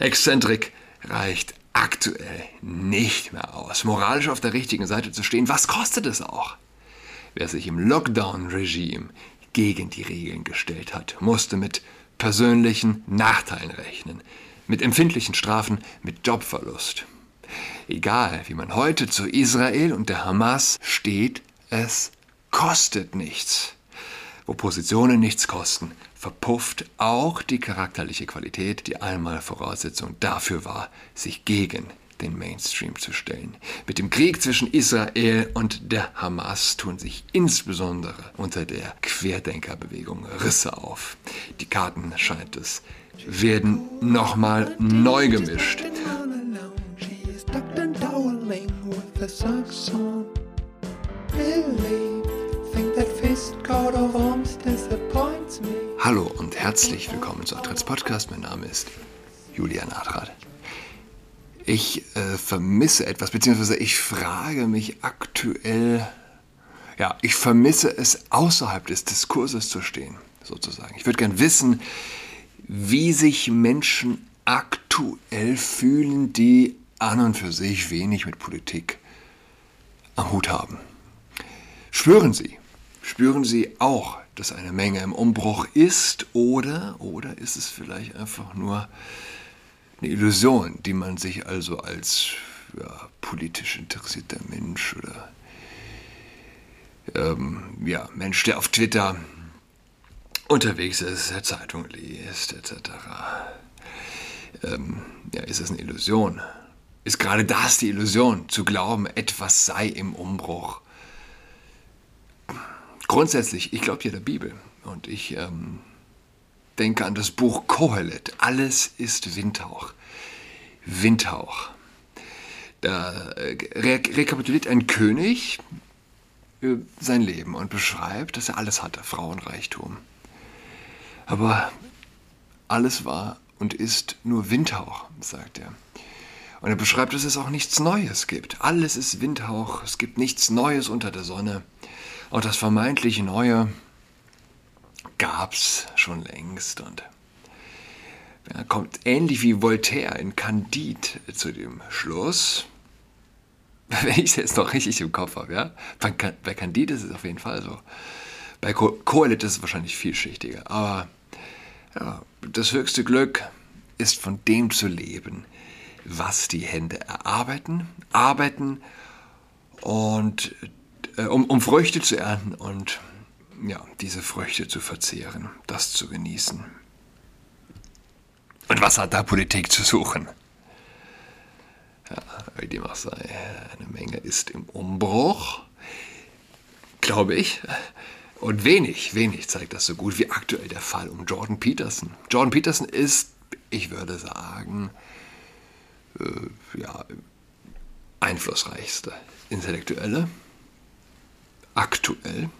Exzentrik reicht aktuell nicht mehr aus, moralisch auf der richtigen Seite zu stehen. Was kostet es auch? Wer sich im Lockdown-Regime gegen die Regeln gestellt hat, musste mit persönlichen Nachteilen rechnen, mit empfindlichen Strafen, mit Jobverlust. Egal, wie man heute zu Israel und der Hamas steht, es kostet nichts. Wo Positionen nichts kosten, verpufft auch die charakterliche Qualität, die einmal Voraussetzung dafür war, sich gegen den Mainstream zu stellen. Mit dem Krieg zwischen Israel und der Hamas tun sich insbesondere unter der Querdenkerbewegung Risse auf. Die Karten, scheint es, werden nochmal neu gemischt. Hallo und herzlich willkommen zu Adrats Podcast. Mein Name ist Julian Adrat. Ich äh, vermisse etwas, beziehungsweise ich frage mich aktuell, ja, ich vermisse es, außerhalb des Diskurses zu stehen, sozusagen. Ich würde gern wissen, wie sich Menschen aktuell fühlen, die an und für sich wenig mit Politik am Hut haben. Spüren Sie, spüren Sie auch, dass eine Menge im Umbruch ist oder, oder ist es vielleicht einfach nur eine Illusion, die man sich also als ja, politisch interessierter Mensch oder ähm, ja, Mensch, der auf Twitter unterwegs ist, der Zeitung liest, etc. Ähm, ja, ist das eine Illusion? Ist gerade das die Illusion, zu glauben, etwas sei im Umbruch? Grundsätzlich, ich glaube ja der Bibel und ich ähm, denke an das Buch Kohelet. Alles ist Windhauch. Windhauch. Da äh, re rekapituliert ein König äh, sein Leben und beschreibt, dass er alles hatte, Frauenreichtum. Aber alles war und ist nur Windhauch, sagt er. Und er beschreibt, dass es auch nichts Neues gibt. Alles ist Windhauch, es gibt nichts Neues unter der Sonne. Und das vermeintlich Neue gab es schon längst. Und er kommt ähnlich wie Voltaire in Candide zu dem Schluss, wenn ich es jetzt noch richtig im Kopf habe, ja. Bei, bei Candide ist es auf jeden Fall so. Bei Kohelet ist es wahrscheinlich vielschichtiger. Aber ja, das höchste Glück ist von dem zu leben, was die Hände erarbeiten, arbeiten und äh, um, um Früchte zu ernten und ja, diese Früchte zu verzehren, das zu genießen. Und was hat da Politik zu suchen? Ja, wie dem auch sei, eine Menge ist im Umbruch, glaube ich. Und wenig, wenig zeigt das so gut wie aktuell der Fall um Jordan Peterson. Jordan Peterson ist, ich würde sagen, äh, ja, einflussreichste Intellektuelle aktuell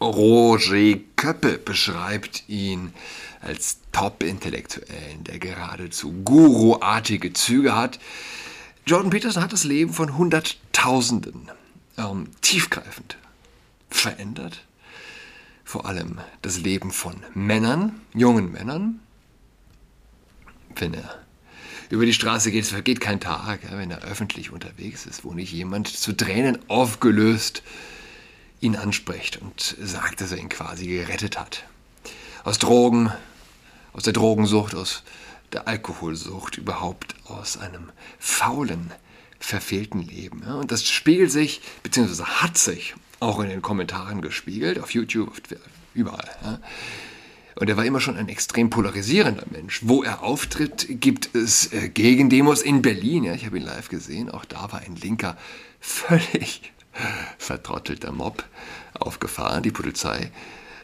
Roger Köppe beschreibt ihn als Top-Intellektuellen, der geradezu Guru-artige Züge hat. Jordan Peterson hat das Leben von Hunderttausenden ähm, tiefgreifend verändert. Vor allem das Leben von Männern, jungen Männern. Wenn er über die Straße geht, es vergeht kein Tag, wenn er öffentlich unterwegs ist, wo nicht jemand zu Tränen aufgelöst ihn anspricht und sagt, dass er ihn quasi gerettet hat. Aus Drogen, aus der Drogensucht, aus der Alkoholsucht, überhaupt aus einem faulen, verfehlten Leben. Und das spiegelt sich, beziehungsweise hat sich auch in den Kommentaren gespiegelt, auf YouTube, überall. Und er war immer schon ein extrem polarisierender Mensch. Wo er auftritt, gibt es äh, Gegendemos in Berlin. Ich habe ihn live gesehen. Auch da war ein Linker völlig vertrottelter Mob aufgefahren. Die Polizei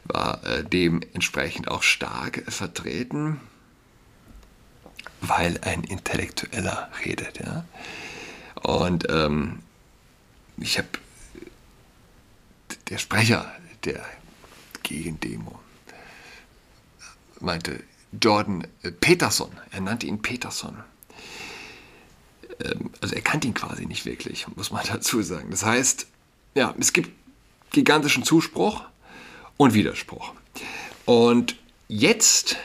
war äh, dementsprechend auch stark vertreten, weil ein Intellektueller redet. Ja? Und ähm, ich habe der Sprecher der Gegendemo meinte Jordan äh, Peterson, er nannte ihn Peterson. Ähm, also er kannte ihn quasi nicht wirklich, muss man dazu sagen. Das heißt, ja, es gibt gigantischen Zuspruch und Widerspruch. Und jetzt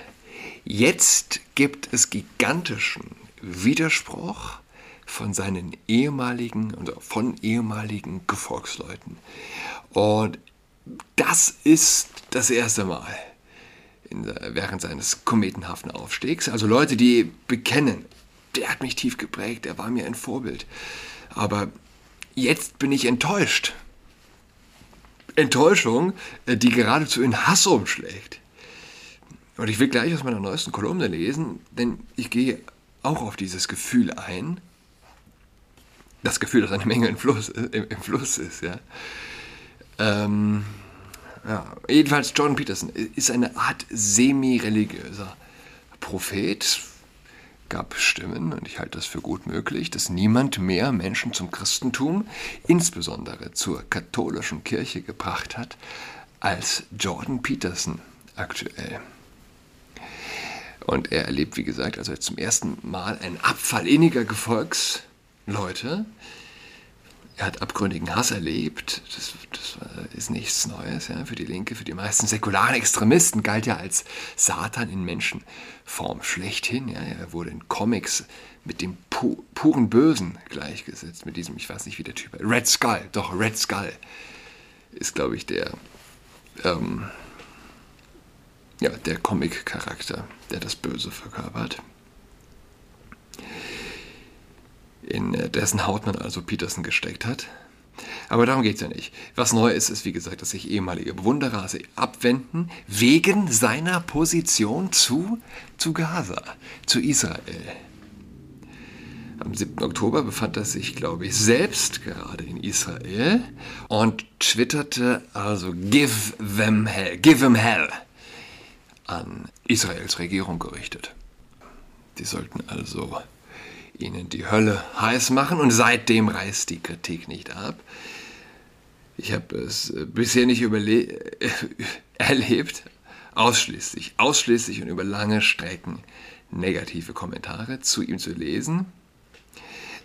Jetzt gibt es gigantischen Widerspruch von seinen ehemaligen und von ehemaligen Gefolgsleuten. Und das ist das erste Mal in, während seines kometenhaften Aufstiegs. Also Leute, die bekennen, der hat mich tief geprägt, er war mir ein Vorbild. Aber jetzt bin ich enttäuscht. Enttäuschung, äh, die geradezu in Hass umschlägt. Und ich will gleich aus meiner neuesten Kolumne lesen, denn ich gehe auch auf dieses Gefühl ein. Das Gefühl, dass eine Menge im Fluss, äh, im, im Fluss ist, ja. Ähm, ja. Jedenfalls, Jordan Peterson ist eine Art semi-religiöser Prophet, gab Stimmen, und ich halte das für gut möglich, dass niemand mehr Menschen zum Christentum, insbesondere zur katholischen Kirche gebracht hat, als Jordan Peterson aktuell. Und er erlebt, wie gesagt, also zum ersten Mal einen Abfall inniger Gefolgsleute. Er hat abgründigen Hass erlebt. Das, das ist nichts Neues ja, für die Linke. Für die meisten säkularen Extremisten galt er als Satan in Menschenform schlechthin. Ja. Er wurde in Comics mit dem pu puren Bösen gleichgesetzt. Mit diesem, ich weiß nicht, wie der Typ. Red Skull, doch, Red Skull ist, glaube ich, der. Ähm, ja, der Comic-Charakter, der das Böse verkörpert. In äh, dessen Haut man also Peterson gesteckt hat. Aber darum geht es ja nicht. Was neu ist, ist wie gesagt, dass sich ehemalige Bewunderer abwenden wegen seiner Position zu, zu Gaza, zu Israel. Am 7. Oktober befand er sich, glaube ich, selbst gerade in Israel und twitterte also Give them hell, give them hell an Israels Regierung gerichtet. Die sollten also ihnen die Hölle heiß machen und seitdem reißt die Kritik nicht ab. Ich habe es bisher nicht erlebt, ausschließlich, ausschließlich und über lange Strecken negative Kommentare zu ihm zu lesen.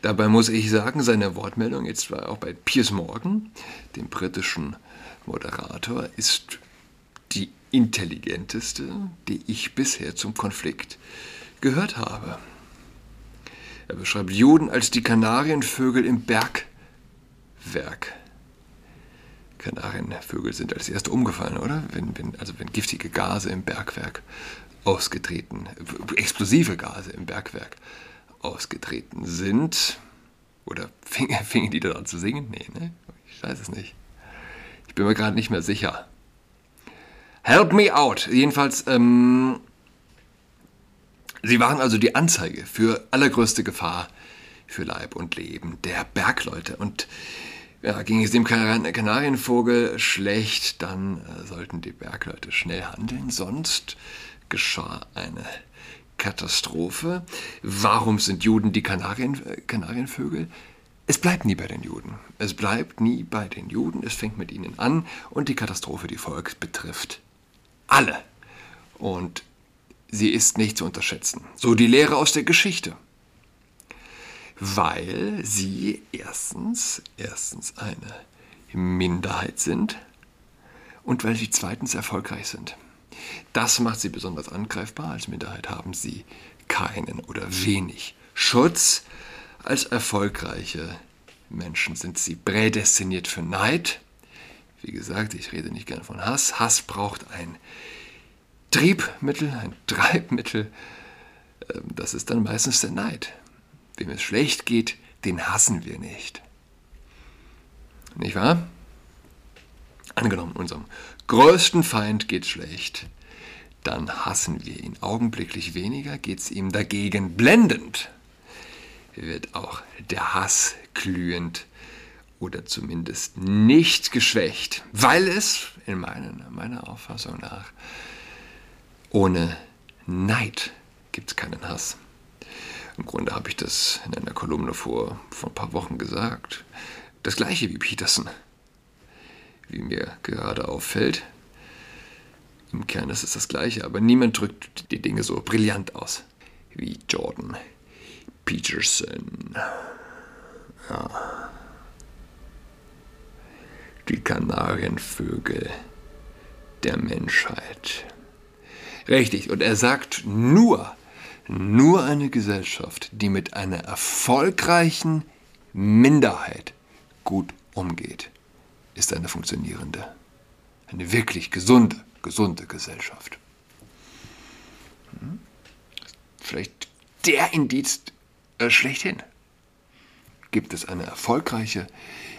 Dabei muss ich sagen, seine Wortmeldung jetzt war auch bei Piers Morgan, dem britischen Moderator, ist die intelligenteste, die ich bisher zum Konflikt gehört habe. Er beschreibt Juden als die Kanarienvögel im Bergwerk. Kanarienvögel sind als erste umgefallen, oder? Wenn, wenn, also wenn giftige Gase im Bergwerk ausgetreten, explosive Gase im Bergwerk ausgetreten sind. Oder fingen, fingen die dann an zu singen? Nee, ne? Ich weiß es nicht. Ich bin mir gerade nicht mehr sicher. Help me out. Jedenfalls, ähm, sie waren also die Anzeige für allergrößte Gefahr für Leib und Leben der Bergleute. Und ja, ging es dem Kanarienvogel schlecht, dann äh, sollten die Bergleute schnell handeln, sonst geschah eine Katastrophe. Warum sind Juden die Kanarien, Kanarienvögel? Es bleibt nie bei den Juden. Es bleibt nie bei den Juden. Es fängt mit ihnen an und die Katastrophe, die folgt, betrifft alle. Und sie ist nicht zu unterschätzen. So die Lehre aus der Geschichte. Weil sie erstens, erstens eine Minderheit sind und weil sie zweitens erfolgreich sind. Das macht sie besonders angreifbar. Als Minderheit haben sie keinen oder wenig Schutz. Als erfolgreiche Menschen sind sie prädestiniert für Neid wie gesagt, ich rede nicht gerne von Hass. Hass braucht ein Triebmittel, ein Treibmittel. Ähm, das ist dann meistens der Neid. Wem es schlecht geht, den hassen wir nicht. Nicht wahr? Angenommen, unserem größten Feind geht schlecht, dann hassen wir ihn augenblicklich weniger, geht es ihm dagegen blendend, wird auch der Hass glühend oder zumindest nicht geschwächt, weil es in meinen, meiner Auffassung nach ohne Neid gibt es keinen Hass. Im Grunde habe ich das in einer Kolumne vor, vor ein paar Wochen gesagt. Das gleiche wie Peterson, wie mir gerade auffällt. Im Kern ist es das gleiche, aber niemand drückt die Dinge so brillant aus wie Jordan Peterson. Ja die Kanarienvögel der Menschheit. Richtig, und er sagt nur, nur eine Gesellschaft, die mit einer erfolgreichen Minderheit gut umgeht, ist eine funktionierende, eine wirklich gesunde, gesunde Gesellschaft. Hm? Vielleicht der Indiz äh, schlechthin. Gibt es eine erfolgreiche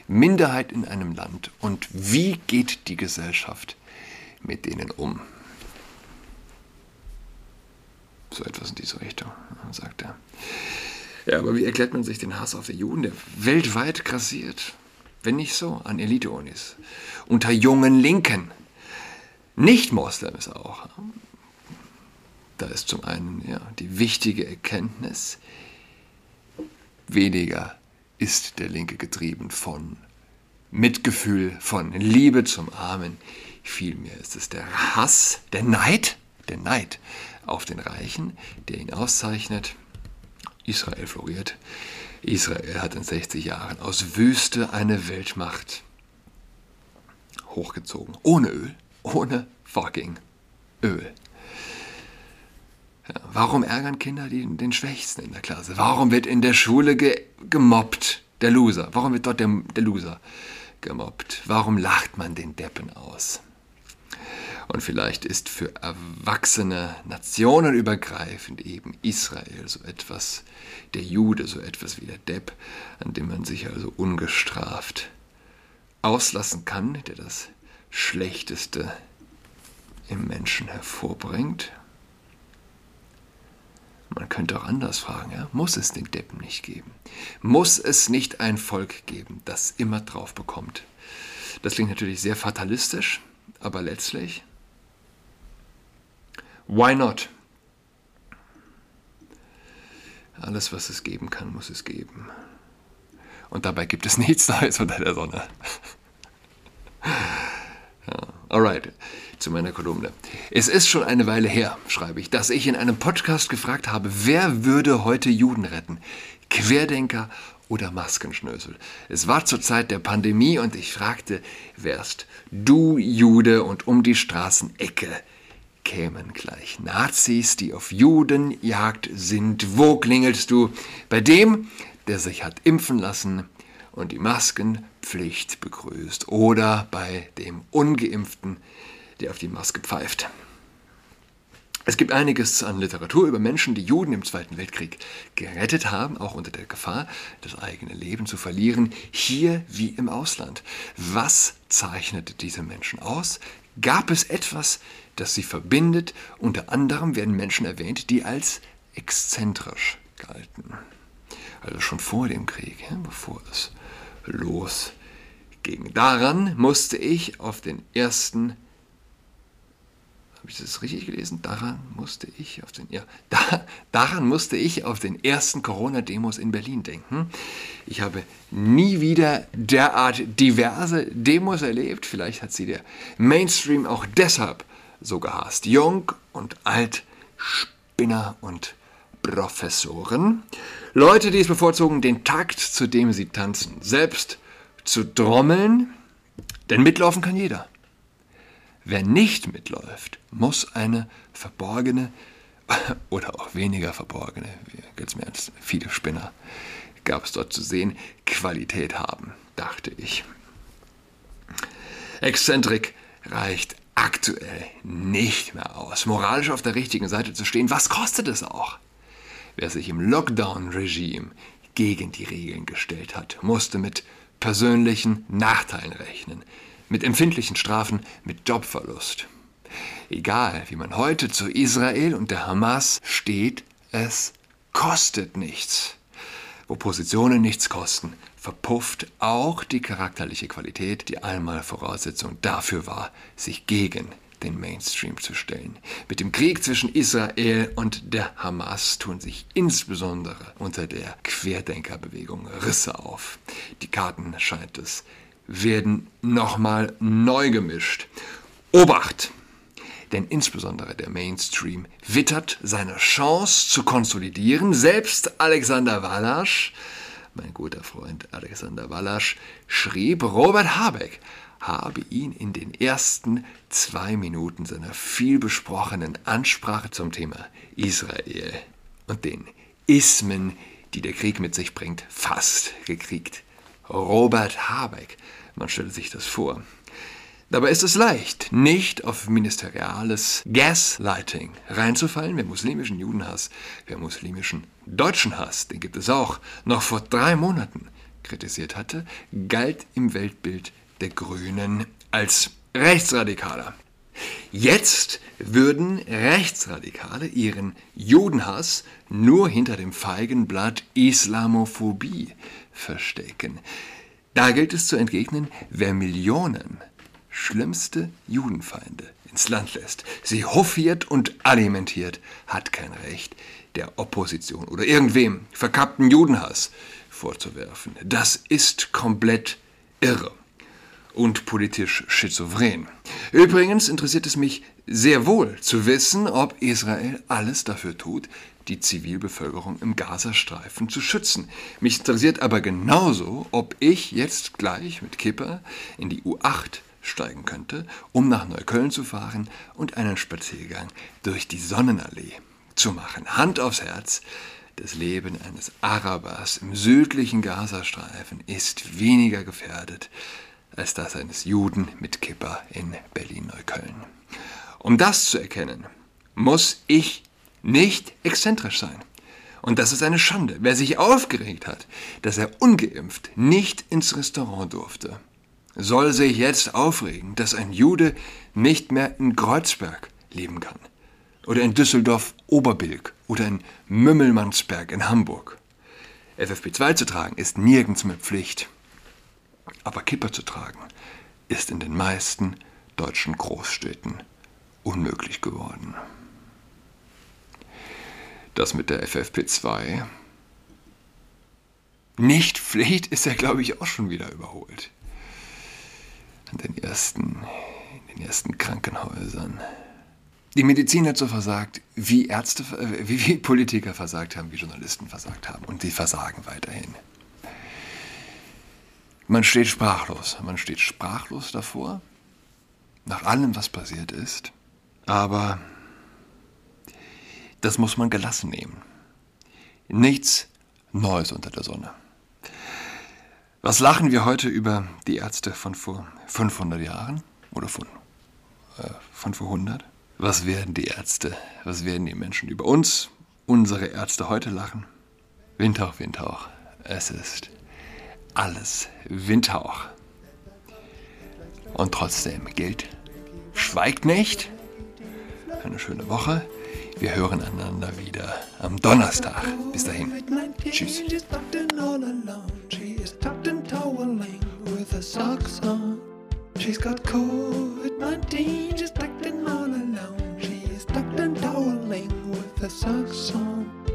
Minderheit in einem Land und wie geht die Gesellschaft mit denen um? So etwas in diese Richtung, sagt er. Ja, aber wie erklärt man sich den Hass auf die Juden, der weltweit grassiert? Wenn nicht so, an Elite-Unis. Unter jungen Linken. Nicht-Moslems auch. Da ist zum einen ja, die wichtige Erkenntnis, weniger ist der Linke getrieben von Mitgefühl, von Liebe zum Armen. Vielmehr ist es der Hass, der Neid, der Neid auf den Reichen, der ihn auszeichnet. Israel floriert. Israel hat in 60 Jahren aus Wüste eine Weltmacht hochgezogen. Ohne Öl. Ohne fucking Öl. Ja, warum ärgern Kinder die, den Schwächsten in der Klasse? Warum wird in der Schule ge gemobbt? Der Loser. Warum wird dort der, der Loser gemobbt? Warum lacht man den Deppen aus? Und vielleicht ist für Erwachsene nationenübergreifend eben Israel so etwas, der Jude so etwas wie der Depp, an dem man sich also ungestraft auslassen kann, der das Schlechteste im Menschen hervorbringt. Man könnte auch anders fragen, ja? muss es den Deppen nicht geben? Muss es nicht ein Volk geben, das immer drauf bekommt? Das klingt natürlich sehr fatalistisch, aber letztlich Why not? Alles, was es geben kann, muss es geben. Und dabei gibt es nichts Neues unter der Sonne. ja, alright, zu meiner Kolumne. Es ist schon eine Weile her, schreibe ich, dass ich in einem Podcast gefragt habe, wer würde heute Juden retten? Querdenker oder Maskenschnösel. Es war zur Zeit der Pandemie und ich fragte, wärst du Jude und um die Straßenecke kämen gleich Nazis, die auf Judenjagd sind. Wo klingelst du? Bei dem, der sich hat impfen lassen und die Maskenpflicht begrüßt. Oder bei dem ungeimpften, der auf die Maske pfeift. Es gibt einiges an Literatur über Menschen, die Juden im Zweiten Weltkrieg gerettet haben, auch unter der Gefahr, das eigene Leben zu verlieren, hier wie im Ausland. Was zeichnete diese Menschen aus? Gab es etwas, das sie verbindet. Unter anderem werden Menschen erwähnt, die als exzentrisch galten. Also schon vor dem Krieg, bevor es losging. Daran musste ich auf den ersten habe ich das richtig gelesen? Daran musste ich auf den, ja, da, daran musste ich auf den ersten Corona-Demos in Berlin denken. Ich habe nie wieder derart diverse Demos erlebt. Vielleicht hat sie der Mainstream auch deshalb so gehasst. Jung und alt, Spinner und Professoren. Leute, die es bevorzugen, den Takt, zu dem sie tanzen, selbst zu trommeln, denn mitlaufen kann jeder. Wer nicht mitläuft, muss eine verborgene oder auch weniger verborgene, jetzt mehr als viele Spinner gab es dort zu sehen, Qualität haben, dachte ich. Exzentrik reicht aktuell nicht mehr aus, moralisch auf der richtigen Seite zu stehen. Was kostet es auch? Wer sich im Lockdown-Regime gegen die Regeln gestellt hat, musste mit persönlichen Nachteilen rechnen, mit empfindlichen Strafen, mit Jobverlust. Egal, wie man heute zu Israel und der Hamas steht, es kostet nichts. Wo Positionen nichts kosten, verpufft auch die charakterliche Qualität, die einmal Voraussetzung dafür war, sich gegen den Mainstream zu stellen. Mit dem Krieg zwischen Israel und der Hamas tun sich insbesondere unter der Querdenkerbewegung Risse auf. Die Karten, scheint es, werden nochmal neu gemischt. Obacht! Denn insbesondere der Mainstream wittert seine Chance zu konsolidieren. Selbst Alexander Walasch mein guter Freund Alexander Wallasch schrieb, Robert Habeck habe ihn in den ersten zwei Minuten seiner vielbesprochenen Ansprache zum Thema Israel und den Ismen, die der Krieg mit sich bringt, fast gekriegt. Robert Habeck, man stelle sich das vor. Dabei ist es leicht, nicht auf ministeriales Gaslighting reinzufallen. Wer muslimischen Judenhass, wer muslimischen Deutschenhass, den gibt es auch, noch vor drei Monaten kritisiert hatte, galt im Weltbild der Grünen als Rechtsradikaler. Jetzt würden Rechtsradikale ihren Judenhass nur hinter dem Feigenblatt Islamophobie verstecken. Da gilt es zu entgegnen, wer Millionen schlimmste Judenfeinde ins Land lässt, sie hofiert und alimentiert, hat kein Recht, der Opposition oder irgendwem verkappten Judenhass vorzuwerfen. Das ist komplett irre und politisch schizophren. Übrigens interessiert es mich sehr wohl zu wissen, ob Israel alles dafür tut, die Zivilbevölkerung im Gazastreifen zu schützen. Mich interessiert aber genauso, ob ich jetzt gleich mit Kipper in die U8 steigen könnte, um nach Neukölln zu fahren und einen Spaziergang durch die Sonnenallee zu machen. Hand aufs Herz, das Leben eines Arabers im südlichen Gazastreifen ist weniger gefährdet als das eines Juden mit Kipper in Berlin-Neukölln. Um das zu erkennen, muss ich nicht exzentrisch sein. Und das ist eine Schande. Wer sich aufgeregt hat, dass er ungeimpft nicht ins Restaurant durfte, soll sich jetzt aufregen, dass ein Jude nicht mehr in Kreuzberg leben kann. Oder in Düsseldorf-Oberbilk oder in Mümmelmannsberg in Hamburg. FFP2 zu tragen ist nirgends mehr Pflicht. Aber Kipper zu tragen ist in den meisten deutschen Großstädten unmöglich geworden. Das mit der FFP2 nicht Pflicht ist ja, glaube ich, auch schon wieder überholt. In den ersten, in den ersten Krankenhäusern. Die Medizin hat so versagt, wie Ärzte, äh, wie, wie Politiker versagt haben, wie Journalisten versagt haben. Und sie versagen weiterhin. Man steht sprachlos. Man steht sprachlos davor, nach allem, was passiert ist. Aber das muss man gelassen nehmen. Nichts Neues unter der Sonne. Was lachen wir heute über die Ärzte von vor 500 Jahren oder von, äh, von vor 100? Was werden die Ärzte, was werden die Menschen über uns, unsere Ärzte heute lachen? Windhauch, Windhauch, es ist alles Windhauch. Und trotzdem gilt, schweigt nicht. Eine schöne Woche. Wir hören einander wieder am Donnerstag. Bis dahin. Tschüss. She's got COVID-19, she's tucked in all alone. She is tucked and toweling with her socks on.